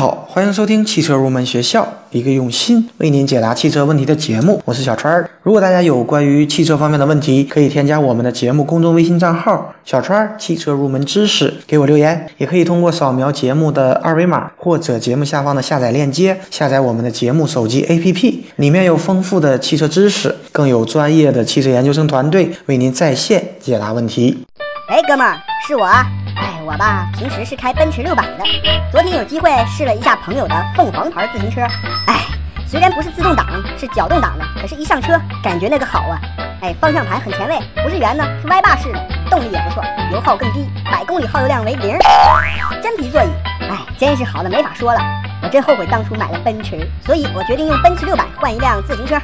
好，欢迎收听汽车入门学校，一个用心为您解答汽车问题的节目。我是小川儿。如果大家有关于汽车方面的问题，可以添加我们的节目公众微信账号“小川儿汽车入门知识”，给我留言。也可以通过扫描节目的二维码或者节目下方的下载链接，下载我们的节目手机 APP，里面有丰富的汽车知识，更有专业的汽车研究生团队为您在线解答问题。哎，哥们儿，是我。我吧，平时是开奔驰六百的。昨天有机会试了一下朋友的凤凰牌自行车。哎，虽然不是自动挡，是脚动挡的，可是一上车感觉那个好啊。哎，方向盘很前卫，不是圆的，是歪把式的，动力也不错，油耗更低，百公里耗油量为零。真皮座椅，哎，真是好的没法说了。我真后悔当初买了奔驰，所以我决定用奔驰六百换一辆自行车。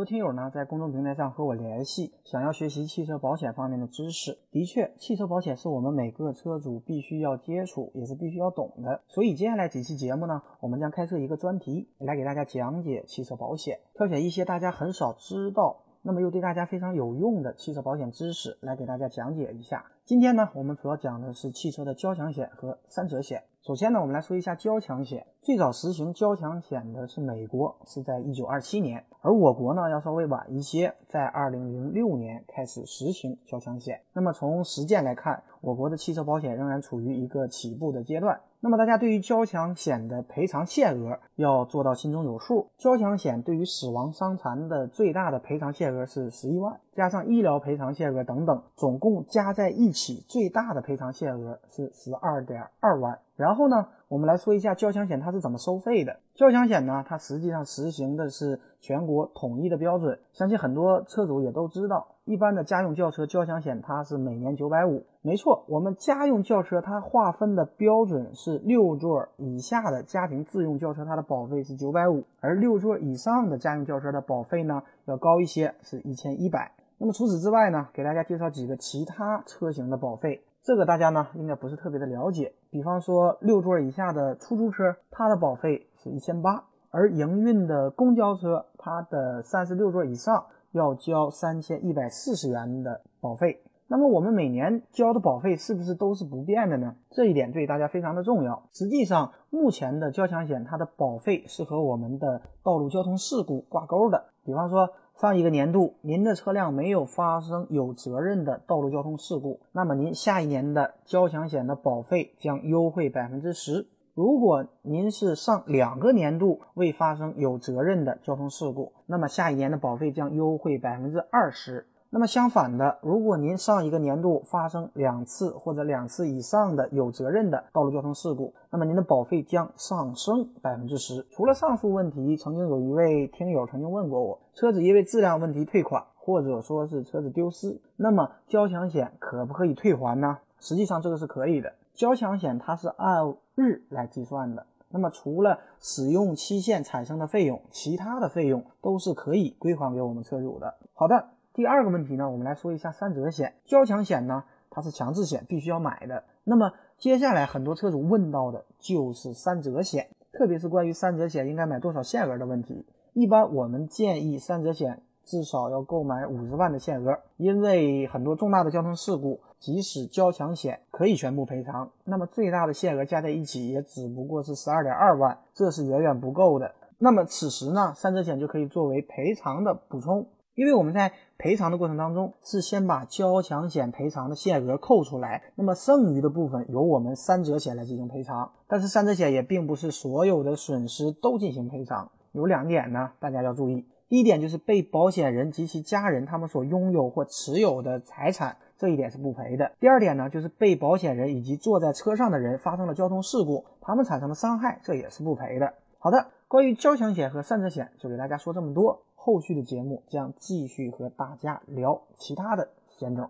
好的。很多听友呢在公众平台上和我联系，想要学习汽车保险方面的知识。的确，汽车保险是我们每个车主必须要接触，也是必须要懂的。所以接下来几期节目呢，我们将开设一个专题，来给大家讲解汽车保险，挑选一些大家很少知道，那么又对大家非常有用的汽车保险知识，来给大家讲解一下。今天呢，我们主要讲的是汽车的交强险和三者险。首先呢，我们来说一下交强险。最早实行交强险的是美国，是在一九二七年，而我国呢要稍微晚一些，在二零零六年开始实行交强险。那么从实践来看，我国的汽车保险仍然处于一个起步的阶段。那么大家对于交强险的赔偿限额要做到心中有数。交强险对于死亡伤残的最大的赔偿限额是十一万，加上医疗赔偿限额等等，总共加在一起最大的赔偿限额是十二点二万。然后呢，我们来说一下交强险它是怎么收费的。交强险呢，它实际上实行的是全国统一的标准，相信很多车主也都知道。一般的家用轿车交强险它是每年九百五，没错，我们家用轿车它划分的标准是六座以下的家庭自用轿车，它的保费是九百五，而六座以上的家用轿车的保费呢要高一些，是一千一百。那么除此之外呢，给大家介绍几个其他车型的保费。这个大家呢应该不是特别的了解，比方说六座以下的出租车，它的保费是一千八，而营运的公交车，它的三十六座以上要交三千一百四十元的保费。那么我们每年交的保费是不是都是不变的呢？这一点对大家非常的重要。实际上，目前的交强险它的保费是和我们的道路交通事故挂钩的，比方说。上一个年度您的车辆没有发生有责任的道路交通事故，那么您下一年的交强险的保费将优惠百分之十。如果您是上两个年度未发生有责任的交通事故，那么下一年的保费将优惠百分之二十。那么相反的，如果您上一个年度发生两次或者两次以上的有责任的道路交通事故，那么您的保费将上升百分之十。除了上述问题，曾经有一位听友曾经问过我，车子因为质量问题退款，或者说是车子丢失，那么交强险可不可以退还呢？实际上这个是可以的，交强险它是按日来计算的，那么除了使用期限产生的费用，其他的费用都是可以归还给我们车主的。好的。第二个问题呢，我们来说一下三者险。交强险呢，它是强制险，必须要买的。那么接下来很多车主问到的就是三者险，特别是关于三者险应该买多少限额的问题。一般我们建议三者险至少要购买五十万的限额，因为很多重大的交通事故，即使交强险可以全部赔偿，那么最大的限额加在一起也只不过是十二点二万，这是远远不够的。那么此时呢，三者险就可以作为赔偿的补充。因为我们在赔偿的过程当中，是先把交强险赔偿的限额扣出来，那么剩余的部分由我们三者险来进行赔偿。但是三者险也并不是所有的损失都进行赔偿，有两点呢，大家要注意。第一点就是被保险人及其家人他们所拥有或持有的财产，这一点是不赔的。第二点呢，就是被保险人以及坐在车上的人发生了交通事故，他们产生的伤害，这也是不赔的。好的，关于交强险和三者险，就给大家说这么多。后续的节目将继续和大家聊其他的险种。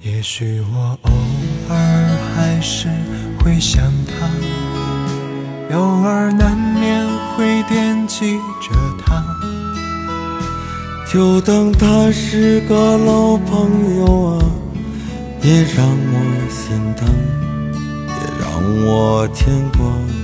也许我偶尔还是会想他，偶尔难免会惦记着他，就当他是个老朋友啊，也让我心疼，也让我牵挂。